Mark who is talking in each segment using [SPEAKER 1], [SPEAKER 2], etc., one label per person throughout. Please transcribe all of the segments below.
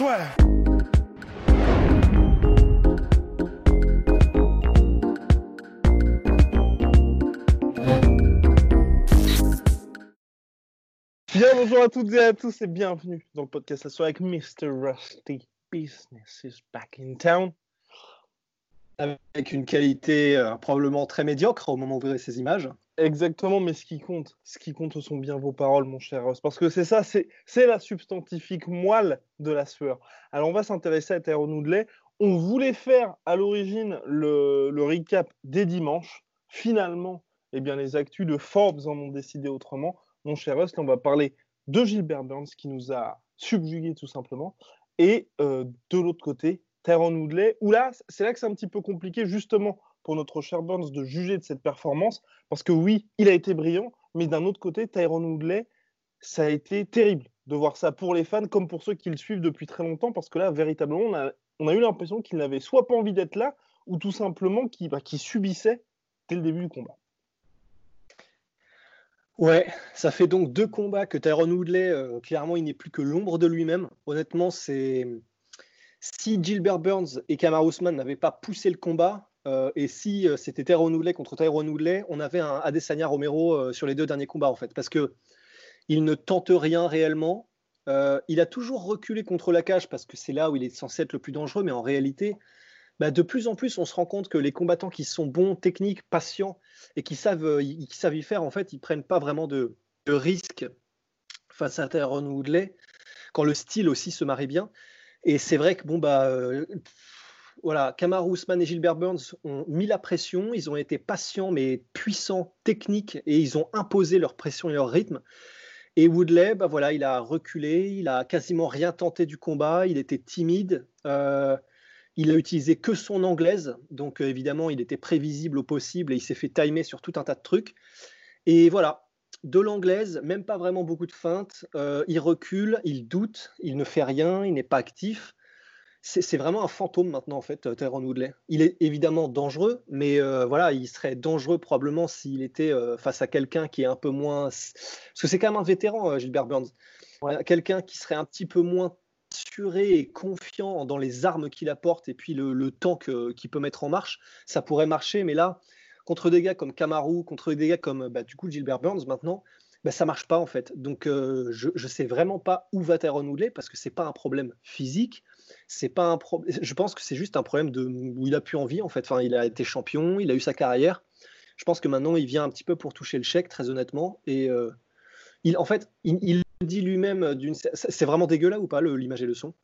[SPEAKER 1] Bien, bonjour à toutes et à tous et bienvenue dans le podcast La soirée avec Mr. Rusty. Business is back in town.
[SPEAKER 2] Avec une qualité euh, probablement très médiocre au moment où vous verrez ces images.
[SPEAKER 1] Exactement, mais ce qui compte, ce qui compte ce sont bien vos paroles, mon cher Ross, parce que c'est ça, c'est la substantifique moelle de la sueur. Alors, on va s'intéresser à Tyrone Woodley. On voulait faire à l'origine le, le recap des dimanches. Finalement, eh bien, les actus de Forbes en ont décidé autrement. Mon cher Russ, on va parler de Gilbert Burns qui nous a subjugués tout simplement. Et euh, de l'autre côté, Tyrone Woodley, où là, c'est là que c'est un petit peu compliqué justement pour notre cher Burns de juger de cette performance, parce que oui, il a été brillant, mais d'un autre côté, Tyrone Woodley, ça a été terrible de voir ça pour les fans comme pour ceux qui le suivent depuis très longtemps, parce que là, véritablement, on a, eu l'impression qu'il n'avait soit pas envie d'être là, ou tout simplement qu'il bah, subissait dès le début du combat.
[SPEAKER 2] Ouais, ça fait donc deux combats que Tyrone Woodley, euh, clairement, il n'est plus que l'ombre de lui-même. Honnêtement, c'est si Gilbert Burns et Kamar Ousmane n'avaient pas poussé le combat, euh, et si euh, c'était Tyrone Woodley contre Tyrone Woodley, on avait un Adesanya Romero euh, sur les deux derniers combats en fait, parce que il ne tente rien réellement. il a toujours reculé contre la cage parce que c'est là où il est censé être le plus dangereux, mais en réalité, bah, de plus en plus, on se rend compte que les combattants qui sont bons, techniques, patients et qui savent, qui savent y faire, en fait, ils prennent pas vraiment de, de risques face à Tyrone Woodley, quand le style aussi se marie bien. Et c'est vrai que bon bah voilà, Kamaru Usman et Gilbert Burns ont mis la pression, ils ont été patients mais puissants, techniques, et ils ont imposé leur pression et leur rythme. Et Woodley, bah voilà, il a reculé, il a quasiment rien tenté du combat, il était timide, euh, il a utilisé que son anglaise, donc euh, évidemment il était prévisible au possible et il s'est fait timer sur tout un tas de trucs. Et voilà, de l'anglaise, même pas vraiment beaucoup de feintes, euh, il recule, il doute, il ne fait rien, il n'est pas actif c'est vraiment un fantôme maintenant en fait, Tyrone Woodley. Il est évidemment dangereux, mais euh, voilà, il serait dangereux probablement s'il était euh, face à quelqu'un qui est un peu moins, parce que c'est quand même un vétéran, euh, Gilbert Burns, quelqu'un qui serait un petit peu moins assuré et confiant dans les armes qu'il apporte et puis le, temps qu'il peut mettre en marche, ça pourrait marcher, mais là, contre des gars comme Kamaru, contre des gars comme bah, du coup Gilbert Burns maintenant, bah, ça marche pas en fait. Donc je, ne sais vraiment pas où va Tyrone Woodley parce que c'est pas un problème physique, c'est pas un problème. Je pense que c'est juste un problème de où il a plus envie en fait. Enfin, il a été champion, il a eu sa carrière. Je pense que maintenant il vient un petit peu pour toucher le chèque, très honnêtement. Et euh, il, en fait, il, dit lui-même d'une. C'est vraiment dégueulasse ou pas l'image et le son?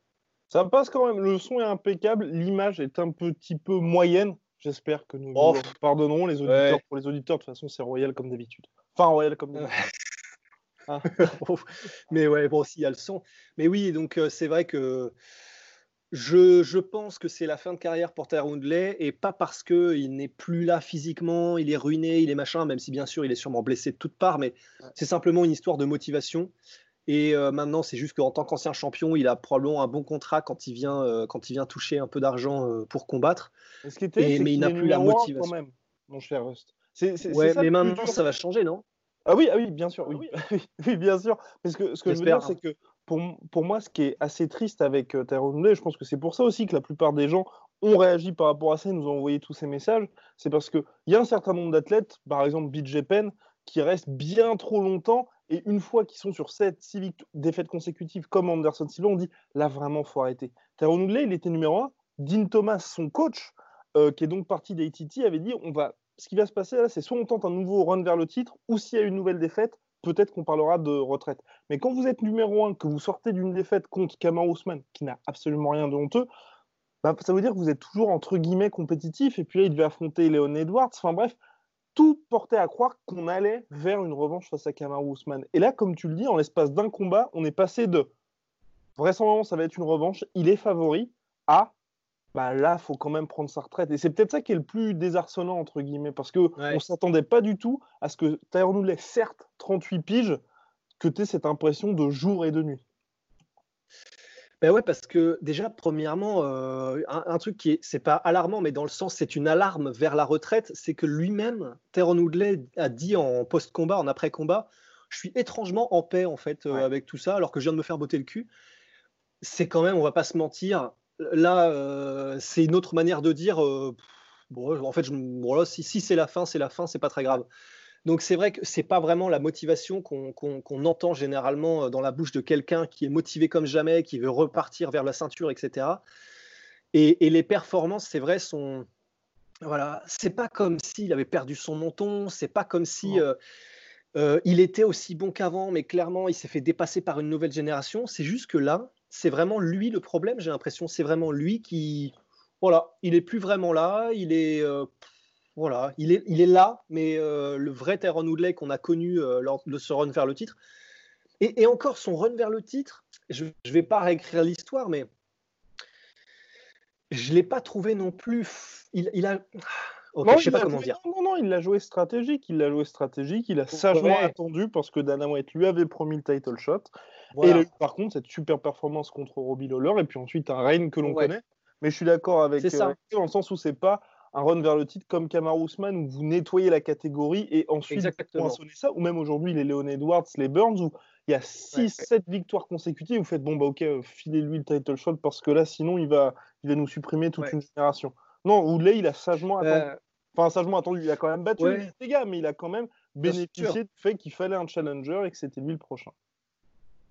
[SPEAKER 1] Ça passe quand même. Le son est impeccable. L'image est un petit peu moyenne. J'espère que nous oh. pardonnerons les auditeurs. Pour les auditeurs, de toute façon, c'est royal comme d'habitude. Enfin, royal comme d'habitude.
[SPEAKER 2] Mais ouais, bon, s'il y a le son. Mais oui, donc euh, c'est vrai que je, pense que c'est la fin de carrière pour Tyrone et pas parce qu'il n'est plus là physiquement, il est ruiné, il est machin, même si bien sûr il est sûrement blessé de toutes parts, mais c'est simplement une histoire de motivation. Et euh, maintenant, c'est juste qu'en tant qu'ancien champion, il a probablement un bon contrat quand il vient, euh, quand il vient toucher un peu d'argent euh, pour combattre.
[SPEAKER 1] mais il n'a plus la motivation. Quand même, mon cher Rust.
[SPEAKER 2] ouais, mais maintenant, ça va changer, non?
[SPEAKER 1] Ah oui, ah oui, bien sûr, oui. oui. bien sûr. Parce que ce que je veux dire, c'est que pour, moi, ce qui est assez triste avec euh, Tyrone je pense que c'est pour ça aussi que la plupart des gens ont réagi par rapport à ça et nous ont envoyé tous ces messages, c'est parce qu'il y a un certain nombre d'athlètes, par exemple BJ Penn, qui restent bien trop longtemps et une fois qu'ils sont sur 7, 6 défaites consécutives comme Anderson Silva, on dit là vraiment faut arrêter. Tyrone il était numéro 1. Dean Thomas, son coach, euh, qui est donc parti d'ATT, avait dit ce qui va se passer là, c'est soit on tente un nouveau run vers le titre, ou s'il y a une nouvelle défaite, peut-être qu'on parlera de retraite. Mais quand vous êtes numéro 1, que vous sortez d'une défaite contre Kamar Ousmane, qui n'a absolument rien de honteux, bah, ça veut dire que vous êtes toujours entre guillemets compétitif. Et puis là, il devait affronter Léon Edwards. Enfin bref, tout portait à croire qu'on allait vers une revanche face à Kamar Ousmane. Et là, comme tu le dis, en l'espace d'un combat, on est passé de vraisemblablement ça va être une revanche, il est favori, à bah là, faut quand même prendre sa retraite. Et c'est peut-être ça qui est le plus désarçonnant, entre guillemets, parce qu'on ne s'attendait pas du tout à ce que Tyrone Woodley, certes 38 piges, que tu aies cette impression de jour et de nuit.
[SPEAKER 2] Ben ouais, parce que déjà, premièrement, euh, un, truc qui est, c'est pas alarmant, mais dans le sens, c'est une alarme vers la retraite, c'est que lui-même, Tyrone Woodley a dit en post-combat, en après-combat, je suis étrangement en paix en fait euh, avec tout ça, alors que je viens de me faire botter le cul. c'est quand même, on va pas se mentir, là, euh, c'est une autre manière de dire. bon, en fait, je, si, si c'est la fin, c'est la fin, c'est pas très grave. Donc c'est vrai que c'est pas vraiment la motivation qu'on entend généralement dans la bouche de quelqu'un qui est motivé comme jamais, qui veut repartir vers la ceinture, etc. Et, et les performances, c'est vrai, sont voilà, c'est pas comme s'il avait perdu son menton, c'est pas comme si euh, euh, il était aussi bon qu'avant, mais clairement il s'est fait dépasser par une nouvelle génération. C'est juste que là, c'est vraiment lui le problème. J'ai l'impression, c'est vraiment lui qui, voilà, il est plus vraiment là. Il est, euh, voilà, il est, il est là, mais le vrai Tyrone Woodley qu'on a connu lors de ce run vers le titre. Et, encore son run vers le titre, je, ne vais pas réécrire l'histoire, mais je l'ai pas trouvé non plus. Il, a.
[SPEAKER 1] non, sais pas comment dire. Non, non, il l'a joué stratégique. Il l'a joué stratégique. Il a sagement attendu parce que Dana White lui avait promis le title shot. Et il a eu par contre cette super performance contre Robbie Lawler et puis ensuite un Reign que l'on connaît. Mais je suis d'accord avec euh, ça. dans le sens où c'est pas un run vers le titre comme Kamaru Usman où vous nettoyez la catégorie et ensuite vous poinçonnez ça. Ou même aujourd'hui les Leon Edwards, les Burns où il y a 6-7 victoires consécutives, vous faites bon, bah ok, euh, filez-lui le title shot parce que là, sinon, il va, il va nous supprimer toute une génération. Non, Woodley, il a sagement attendu. Euh, enfin, sagement attendu, il a quand même battu les gars, mais il a quand même bénéficié du fait qu'il fallait un challenger et que c'était lui le prochain.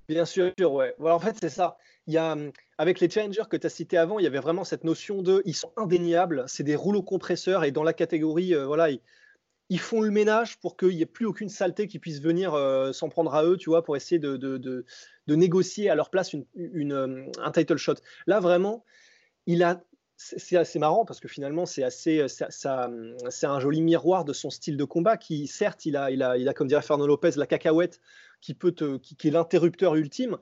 [SPEAKER 2] Bien sûr, ouais. Voilà, en fait, c'est ça. Il y a, hum, avec les challengers que tu as cités avant, il y avait vraiment cette notion de ils sont indéniables, c'est des rouleaux compresseurs et dans la catégorie, euh, voilà, ils font le ménage pour qu'il n'y ait plus aucune saleté qui puisse venir euh, s'en prendre à eux, tu vois, pour essayer de, négocier à leur place euh, un title shot. Là, vraiment, il a. C'est assez marrant parce que finalement, c'est assez, ça, c'est un joli miroir de son style de combat qui, certes, il a, il a, il a comme dirait Fernando Lopez, la cacahuète qui peut te, qui, qui est l'interrupteur ultime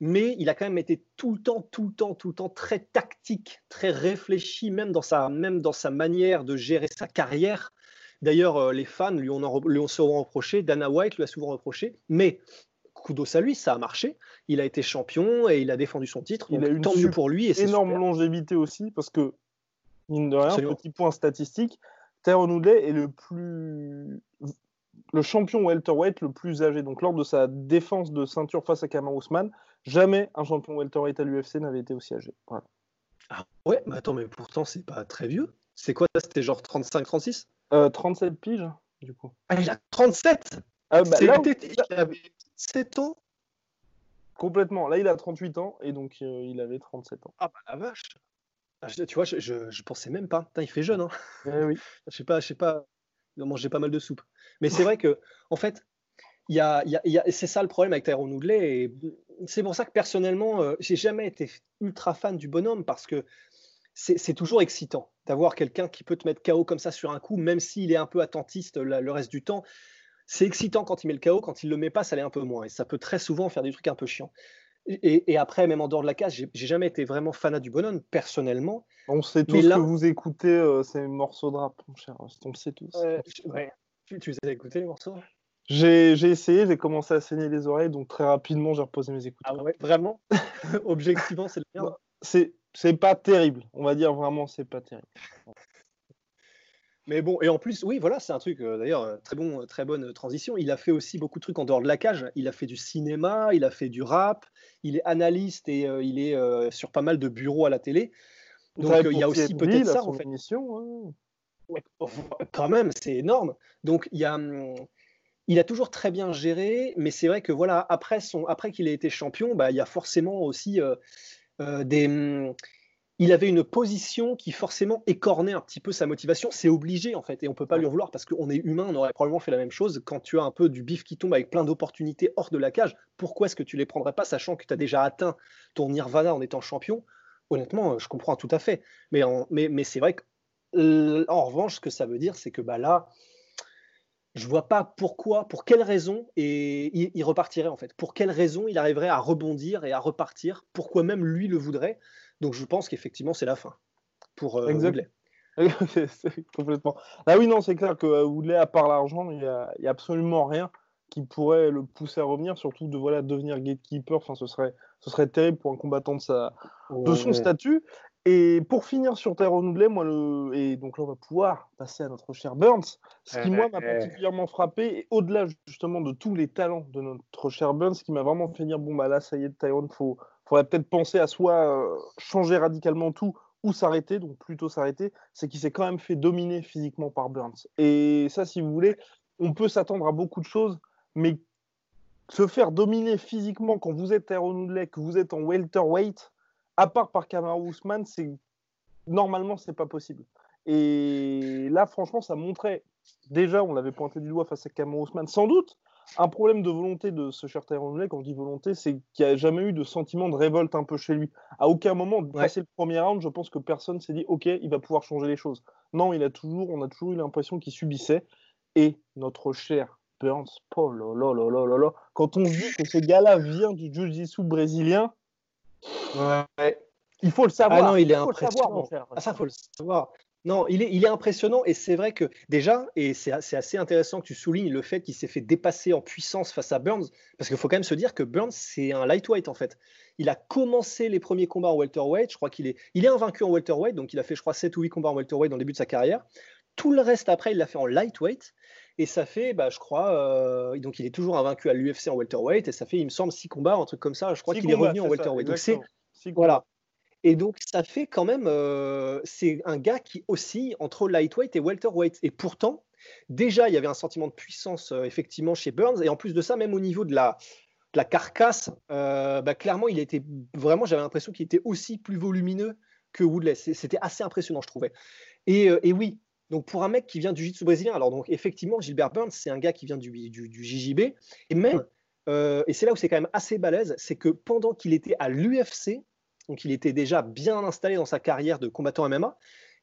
[SPEAKER 2] mais il a quand même été tout le temps, tout le temps, tout le temps très tactique, très réfléchi, même dans sa, même dans sa manière de gérer sa carrière. D'ailleurs, euh, les fans lui ont, lui ont souvent reproché, Dana White lui a souvent reproché, mais kudos à lui, ça a marché. Il a été champion et il a défendu son titre. il a eu tant mieux pour lui.
[SPEAKER 1] Et énorme longévité aussi, parce que, mine de rien, petit point statistique, Tyrone Woodley est le plus le champion welterweight le plus âgé. Donc lors de sa défense de ceinture face à Kamar Ousmane, jamais un champion welterweight à l'UFC n'avait été aussi âgé.
[SPEAKER 2] Ah ouais, mais attends, mais pourtant c'est pas très vieux. C'est quoi C'était genre 35-36
[SPEAKER 1] 37 euh, piges, du coup.
[SPEAKER 2] Ah, il a 37 ah, bah, là, il avait 7 ans?
[SPEAKER 1] Complètement. Là, il a 38 ans et donc euh, il avait 37 ans.
[SPEAKER 2] Ah bah la vache ah, Tu vois, je, je, pensais même pas. il fait jeune. Hein.
[SPEAKER 1] Eh oui.
[SPEAKER 2] je sais pas, je sais pas. Il a mangé pas mal de soupe. Mais c'est vrai que, en fait, il y a, y a, c'est ça le problème avec Tyrone Woodley. Et c'est pour ça que personnellement, euh, j'ai jamais été ultra fan du bonhomme parce que c'est toujours excitant d'avoir quelqu'un qui peut te mettre KO comme ça sur un coup, même s'il est un peu attentiste le reste du temps. C'est excitant quand il met le KO, quand il le met pas, ça l'est un peu moins. Et ça peut très souvent faire des trucs un peu chiants. Et, après, même en dehors de la case, j'ai jamais été vraiment fanat du bonhomme, personnellement.
[SPEAKER 1] On sait tous que vous écoutez euh, ces morceaux de rap, mon cher. On le sait tous.
[SPEAKER 2] ouais. Tu, tu les as écoutés, les morceaux?
[SPEAKER 1] J'ai essayé, j'ai commencé à saigner les oreilles, donc très rapidement, j'ai reposé mes écouteurs.
[SPEAKER 2] Ah ouais, vraiment? Objectivement, c'est le bien.
[SPEAKER 1] C'est c'est pas terrible. On va dire vraiment, c'est pas terrible.
[SPEAKER 2] Mais bon, et en plus, oui, voilà, c'est un truc, euh, d'ailleurs, euh, très, bon, très bonne transition. Il a fait aussi beaucoup de trucs en dehors de la cage. Il a fait du cinéma, il a fait du rap, il est analyste et euh, il est sur pas mal de bureaux à la télé.
[SPEAKER 1] Donc, il y a aussi peut-être ça, en fait. Émission,
[SPEAKER 2] oh, quand même, c'est énorme. Donc, il y a. Hum, il a toujours très bien géré, mais c'est vrai que voilà, après, qu'il ait été champion, bah, il y a forcément aussi euh, des, hum, il avait une position qui forcément écornait un petit peu sa motivation. C'est obligé en fait, et on peut pas lui en vouloir parce qu'on est humain, on aurait probablement fait la même chose. Quand tu as un peu du bif qui tombe avec plein d'opportunités hors de la cage, pourquoi est-ce que tu les prendrais pas, sachant que tu as déjà atteint ton nirvana en étant champion? Honnêtement, je comprends tout à fait. Mais, mais, mais c'est vrai que, en revanche, ce que ça veut dire, c'est que bah, là, je vois pas pourquoi, pour quelle raison, et il, repartirait en fait. Pour quelle raison il arriverait à rebondir et à repartir Pourquoi même lui le voudrait Donc je pense qu'effectivement c'est la fin pour euh, Woodley.
[SPEAKER 1] complètement. Ah oui, non, c'est clair que euh, Woodley, à part l'argent, il n'y a, a, absolument rien qui pourrait le pousser à revenir, surtout de voilà, devenir gatekeeper. Enfin, ce serait, ce serait terrible pour un combattant de, sa, de son statut. Et pour finir sur Tyrone Woodley, moi, le... et donc là, on va pouvoir passer à notre cher Burns. Ce qui, moi, m'a particulièrement frappé, et au-delà justement de tous les talents de notre cher Burns, ce qui m'a vraiment fait dire bon, bah là, ça y est, Tyrone, faut, faudrait peut-être penser à soit changer radicalement tout ou s'arrêter, donc plutôt s'arrêter, c'est qu'il s'est quand même fait dominer physiquement par Burns. Et ça, si vous voulez, on peut s'attendre à beaucoup de choses, mais se faire dominer physiquement quand vous êtes Tyrone Woodley, que vous êtes en welterweight, à part par Kamaru Usman, c'est normalement c'est pas possible. Et là, franchement, ça montrait déjà, on l'avait pointé du doigt face à Kamaru Usman, sans doute un problème de volonté de ce cher Tyrone. Quand je dis volonté, c'est qu'il n'y a jamais eu de sentiment de révolte un peu chez lui. À aucun moment, de passer le premier round, je pense que personne s'est dit, ok, il va pouvoir changer les choses. Non, il a toujours, on a toujours eu l'impression qu'il subissait. Et notre cher Burns, oh là là quand on dit que ce gars-là vient du jiu-jitsu brésilien, il faut le savoir.
[SPEAKER 2] Ah non, il est impressionnant. Ah, ça, faut le savoir. Non, il est, il est impressionnant et c'est vrai que déjà, et c'est assez intéressant que tu soulignes le fait qu'il s'est fait dépasser en puissance face à Burns, parce qu'il faut quand même se dire que Burns, c'est un lightweight en fait. Il a commencé les premiers combats en welterweight, je crois qu'il est, il est invaincu en welterweight, donc il a fait, je crois, 7 ou 8 combats en welterweight dans le début de sa carrière. Tout le reste après, il l'a fait en lightweight. Et ça fait, bah, je crois, euh, donc il est toujours invaincu à l'UFC en welterweight. Et ça fait, il me semble, six combats, un truc comme ça. Je crois qu'il est revenu en welterweight. donc c'est, voilà. Et donc ça fait quand même, euh, c'est un gars qui oscille entre lightweight et welterweight. Et pourtant, déjà, il y avait un sentiment de puissance euh, effectivement chez Burns. Et en plus de ça, même au niveau de la, la carcasse, bah, clairement, il était vraiment, j'avais l'impression qu'il était aussi plus volumineux que Woodley. C'était assez impressionnant, je trouvais. Et, et oui, donc pour un mec qui vient du jiu-jitsu brésilien, alors donc effectivement Gilbert Burns c'est un gars qui vient du, du, JJB et même euh, et c'est là où c'est quand même assez balèze, c'est que pendant qu'il était à l'UFC, donc il était déjà bien installé dans sa carrière de combattant MMA,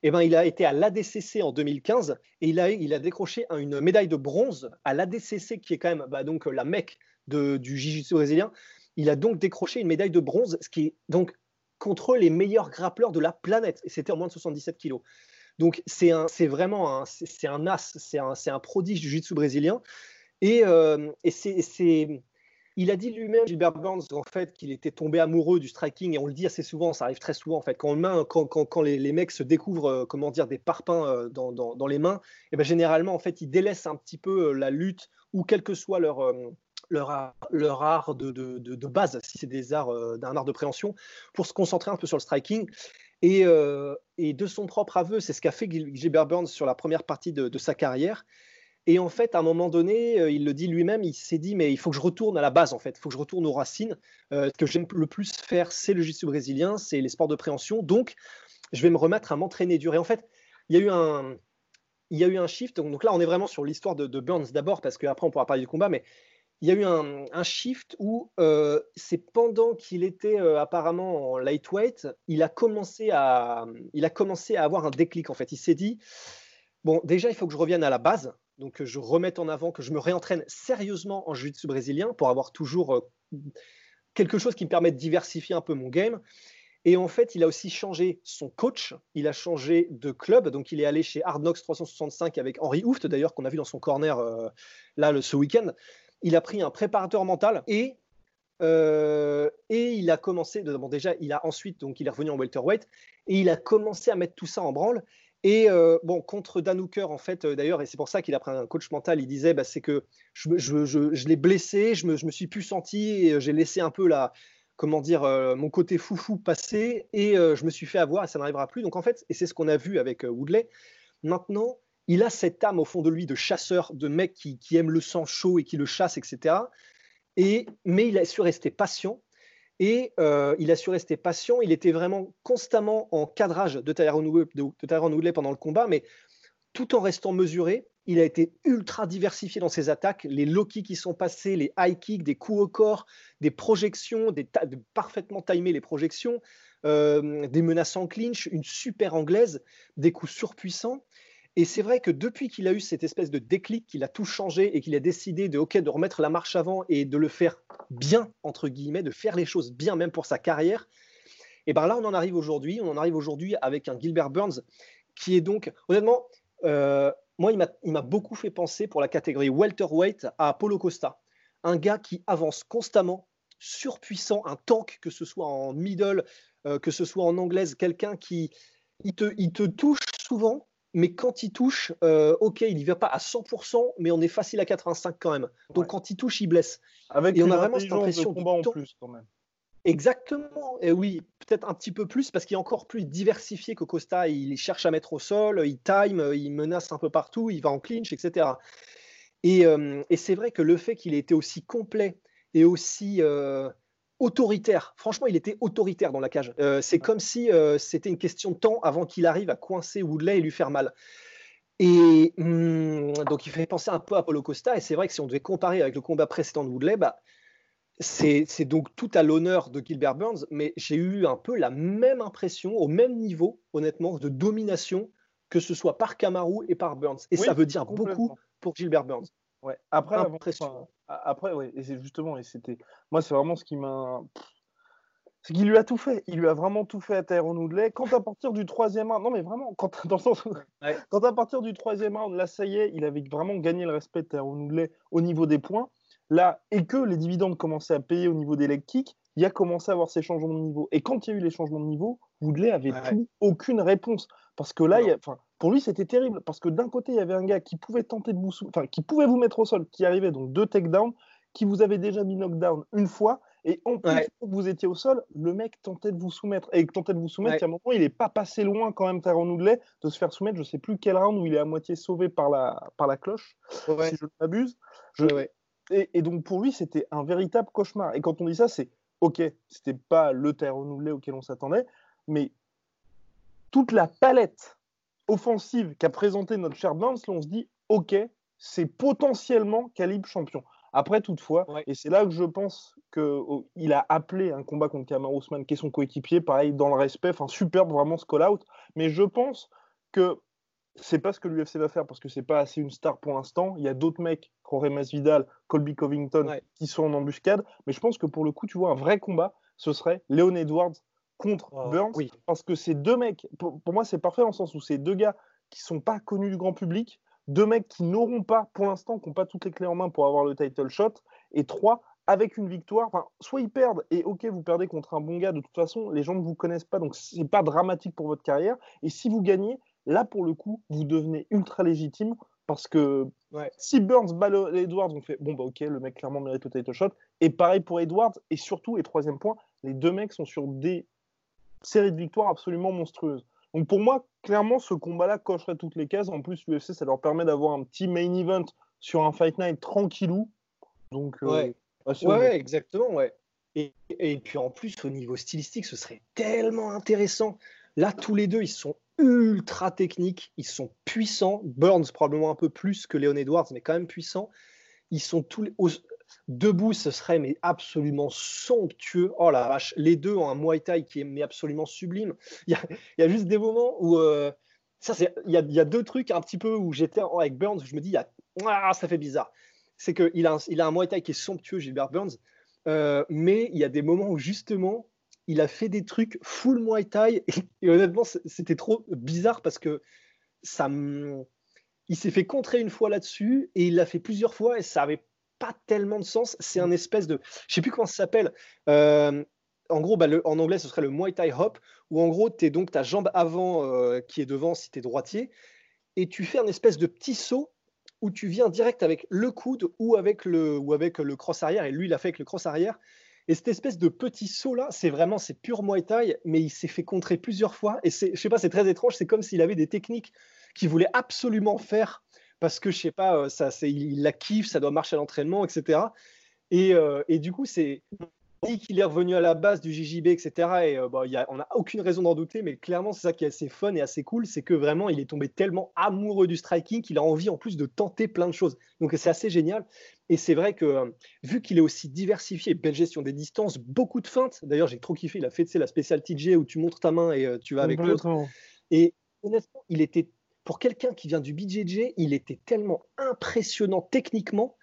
[SPEAKER 2] eh ben, il a été à l'ADCC en 2015 et il a, il a décroché une médaille de bronze à l'ADCC qui est quand même bah, donc la mecque du jiu-jitsu brésilien. Il a donc décroché une médaille de bronze, ce qui est donc contre les meilleurs grappleurs de la planète et c'était en moins de 77 kilos. Donc c'est vraiment un, c'est un as, c'est un, un, prodige du jiu-jitsu brésilien. Et, euh, et c'est, il a dit lui-même, Gilbert Burns, en fait, qu'il était tombé amoureux du striking, et on le dit assez souvent, ça arrive très souvent, en fait, quand, les, mecs se découvrent, euh, comment dire, des parpaings euh, dans, dans, les mains, et ben généralement, en fait, ils délaissent un petit peu la lutte, ou quel que soit leur, leur, art, leur art de, de, de, base, si c'est des arts, d'un art de préhension, pour se concentrer un peu sur le striking. Euh, et, de son propre aveu, c'est ce qu'a fait Gilbert Burns sur la première partie de, sa carrière. Et en fait, à un moment donné, euh, il le dit lui-même, il s'est dit, mais il faut que je retourne à la base, en fait. Il faut que je retourne aux racines. Euh, ce que j'aime le plus faire, c'est le jiu-jitsu brésilien, c'est les sports de préhension. Donc, je vais me remettre à m'entraîner dur. Et en fait, il y a eu un, il y a eu un shift. Donc, là, on est vraiment sur l'histoire de, Burns d'abord, parce qu'après, on pourra parler du combat. Mais il y a eu un, shift où euh, c'est pendant qu'il était euh, apparemment en lightweight, il a, commencé à, il a commencé à avoir un déclic en fait. Il s'est dit, bon déjà il faut que je revienne à la base, donc que je remette en avant, que je me réentraîne sérieusement en jiu-jitsu brésilien pour avoir toujours euh, quelque chose qui me permet de diversifier un peu mon game. Et en fait, il a aussi changé son coach, il a changé de club, donc il est allé chez Hard Knocks 365 avec Henri Houft d'ailleurs, qu'on a vu dans son corner là ce week-end il a pris un préparateur mental et euh, et il a commencé, bon déjà, il a ensuite, donc il est revenu en welterweight, et il a commencé à mettre tout ça en branle. Et euh, bon, contre Dan Hooker, en fait, euh, d'ailleurs, et c'est pour ça qu'il a pris un coach mental, il disait, bah, c'est que je, je, je, l'ai blessé, je me, je me suis plus senti, et j'ai laissé un peu la, comment dire, mon côté foufou passer, et je me suis fait avoir, et ça n'arrivera plus. Donc en fait, et c'est ce qu'on a vu avec Woodley, maintenant, il a cette âme au fond de lui de chasseur, de mec qui, aime le sang chaud et qui le chasse, etc. Et, mais il a su rester patient. Et euh, il a su rester patient. Il était vraiment constamment en cadrage de Tyrone Woodley, pendant le combat, mais tout en restant mesuré. Il a été ultra diversifié dans ses attaques. Les low kicks qui sont passés, les high kicks, des coups au corps, des projections, des parfaitement timés les projections, euh, des menaces en clinch, une super anglaise, des coups surpuissants. Et c'est vrai que depuis qu'il a eu cette espèce de déclic, qu'il a tout changé et qu'il a décidé de, ok, de remettre la marche avant et de le faire bien, entre guillemets, de faire les choses bien même pour sa carrière, et bien là, on en arrive aujourd'hui. On en arrive aujourd'hui avec un Gilbert Burns qui est donc, honnêtement, euh, moi, il m'a beaucoup fait penser pour la catégorie welterweight à Apollo Costa. Un gars qui avance constamment, surpuissant, un tank, que ce soit en middle, euh, que ce soit en anglaise, quelqu'un qui il te, il te touche souvent, mais quand il touche, euh, ok, il n'y va pas à 100%, mais on est facile à 85 quand même. Donc quand il touche, il blesse.
[SPEAKER 1] Avec et on a vraiment cette impression de combat en plus quand même.
[SPEAKER 2] Exactement, et oui, peut-être un petit peu plus parce qu'il est encore plus diversifié que Costa. Il cherche à mettre au sol, il time, il menace un peu partout, il va en clinch, etc. Et, euh, et c'est vrai que le fait qu'il ait été aussi complet et aussi euh, autoritaire, franchement, il était autoritaire dans la cage. Euh, c'est comme si c'était une question de temps avant qu'il arrive à coincer Woodley et lui faire mal. Et hmm, donc, il fait penser un peu à Paulo Costa. Et c'est vrai que si on devait comparer avec le combat précédent de Woodley, bah, c'est donc tout à l'honneur de Gilbert Burns, mais j'ai eu un peu la même impression, au même niveau, honnêtement, de domination, que ce soit par Kamaru et par Burns. Et ça veut dire beaucoup pour Gilbert Burns.
[SPEAKER 1] Ouais. Après, après, ouais, et c'est justement, et c'était, moi, c'est vraiment ce qui m'a, c'est qu'il lui a tout fait. Il lui a vraiment tout fait à Tyrone Woodley. Quand à partir du troisième round, non mais vraiment, quand, dans le sens quand à partir du troisième round, là ça y est, il avait vraiment gagné le respect de Tyrone Woodley au niveau des points là, et que les dividendes commençaient à payer au niveau des leg kicks, il a commencé à avoir ces changements de niveau. Et quand il y a eu les changements de niveau, Woodley avait plus aucune réponse. Parce que là, pour lui, c'était terrible. Parce que d'un côté, il y avait un gars qui pouvait tenter de vous, enfin, qui pouvait vous mettre au sol, qui arrivait donc deux takedowns, qui vous avait déjà mis knockdown une fois. Et en plus, vous étiez au sol, le mec tentait de vous soumettre. Et tentait de vous soumettre, à un moment, il n'est pas passé loin quand même, Tyrone Woodley, de se faire soumettre. Je ne sais plus quel round où il est à moitié sauvé par la, par la cloche, si je ne m'abuse. Je, et, donc pour lui, c'était un véritable cauchemar. Et quand on dit ça, c'est ok, c'était pas le terre renouvelé auquel on s'attendait, mais toute la palette offensive qu'a présenté notre cher Burns, on se dit ok, c'est potentiellement calibre champion. Après, toutefois, et c'est là que je pense qu'il oh, a appelé un combat contre Kamar Ousmane, qui est son coéquipier, pareil, dans le respect, enfin, superbe vraiment ce call-out. Mais je pense que c'est pas ce que l'UFC va faire parce que c'est pas assez une star pour l'instant. Il y a d'autres mecs, Jorge Masvidal, Colby Covington, qui sont en embuscade. Mais je pense que pour le coup, tu vois, un vrai combat, ce serait Leon Edwards contre oh, Burns. Parce que ces deux mecs, pour, moi, c'est parfait dans le sens où c'est deux gars qui sont pas connus du grand public, deux mecs qui n'auront pas, pour l'instant, qui n'ont pas toutes les clés en main pour avoir le title shot, et trois, avec une victoire, soit ils perdent, et ok, vous perdez contre un bon gars, de toute façon, les gens ne vous connaissent pas, donc c'est pas dramatique pour votre carrière. Et si vous gagnez, Là, pour le coup, vous devenez ultra légitime parce que si Burns bat Edwards, on fait bon, bah ok, le mec clairement mérite le title shot. Et pareil pour Edwards. Et surtout, et troisième point, les deux mecs sont sur des séries de victoires absolument monstrueuses. Donc pour moi, clairement, ce combat-là cocherait toutes les cases. En plus, l'UFC, ça leur permet d'avoir un petit main event sur un Fight Night tranquillou. Donc,
[SPEAKER 2] euh, ouais, exactement, ouais. Et, et, puis en plus, au niveau stylistique, ce serait tellement intéressant. Là, tous les deux, ils sont ultra techniques, ils sont puissants. Burns probablement un peu plus que Léon Edwards, mais quand même puissants. Ils sont tous les... debout, ce serait mais absolument somptueux. Oh la vache, les deux ont un Muay Thai qui est mais absolument sublime. Il y a, juste des moments où euh, ça c'est, il y, a, deux trucs un petit peu où j'étais avec Burns, je me dis, ah, ça fait bizarre. C'est qu'il a, un, il a un Muay Thai qui est somptueux, Gilbert Burns, euh, mais il y a des moments où justement il a fait des trucs full Muay Thai et, honnêtement c'était trop bizarre parce que ça il s'est fait contrer une fois là-dessus et il l'a fait plusieurs fois et ça avait pas tellement de sens. C'est un espèce de, je sais plus comment ça s'appelle. Euh, en gros, bah, en anglais, ce serait le Muay Thai hop, où en gros, tu es donc ta jambe avant euh, qui est devant si tu es droitier, et tu fais un espèce de petit saut où tu viens direct avec le coude ou avec le, ou avec le cross arrière, et lui, il a fait avec le cross arrière, et cette espèce de petit saut là, c'est vraiment, c'est pur Muay Thai, mais il s'est fait contrer plusieurs fois. Et c'est, je sais pas, c'est très étrange. C'est comme s'il avait des techniques qu'il voulait absolument faire parce que je sais pas, euh, ça, c'est, il la kiffe, ça doit marcher à l'entraînement, etc. Et, euh, et du coup, c'est dit qu'il est revenu à la base du JJB, etc. Et euh, bah, y a, on n'a aucune raison d'en douter, mais clairement, c'est ça qui est assez fun et assez cool, c'est que vraiment, il est tombé tellement amoureux du striking qu'il a envie en plus de tenter plein de choses. Donc c'est assez génial. Et c'est vrai que euh, vu qu'il est aussi diversifié, belle gestion des distances, beaucoup de feintes. D'ailleurs, j'ai trop kiffé. Il a fait la spéciale TJ où tu montres ta main et tu vas avec l'autre. Et honnêtement, il était pour quelqu'un qui vient du BJJ, il était tellement impressionnant techniquement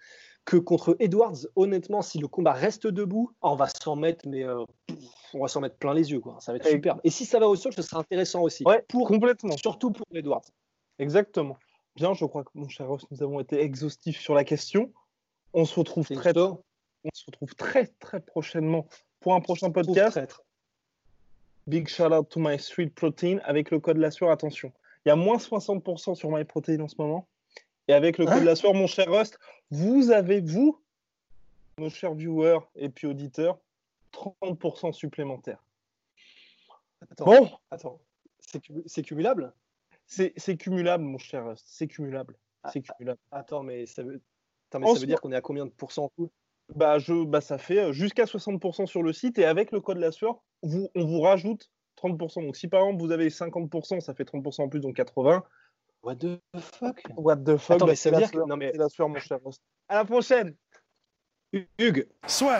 [SPEAKER 2] que contre Edwards, honnêtement, si le combat reste debout, on va s'en mettre, mais euh, on va s'en mettre plein les yeux, quoi. Ça va être superbe. Et si ça va au sol, ce sera intéressant aussi.
[SPEAKER 1] Ouais, pour, complètement.
[SPEAKER 2] Surtout pour Edwards.
[SPEAKER 1] Exactement. Bien, je crois que mon cher Ross, nous avons été exhaustifs sur la question. On se retrouve très, on se retrouve très très prochainement pour un prochain podcast. Big shout out to my street protein avec le code la sueur. Attention, il y a moins 60% sur my protein en ce moment. Et avec le code de la soirée, mon cher Rust, vous avez, vous, nos chers viewers et puis auditeurs, 30% supplémentaires.
[SPEAKER 2] bon, attends, c'est cumulable?
[SPEAKER 1] C'est cumulable, mon cher Rust, c'est cumulable.
[SPEAKER 2] Ah,
[SPEAKER 1] c'est cumulable.
[SPEAKER 2] Attends, mais ça veut, ça veut dire qu'on est à combien de pourcents
[SPEAKER 1] bah, je, bah, ça fait euh, jusqu'à 60% sur le site et avec le code la sueur, vous, on vous rajoute 30%. Donc si par exemple vous avez 50%, ça fait 30% en plus, donc 80.
[SPEAKER 2] What the fuck?
[SPEAKER 1] What the fuck?
[SPEAKER 2] Attends, bah, mais ça veut dire que... Non mais...
[SPEAKER 1] la sueur, mon cher.
[SPEAKER 2] À la prochaine Hugues
[SPEAKER 3] Soit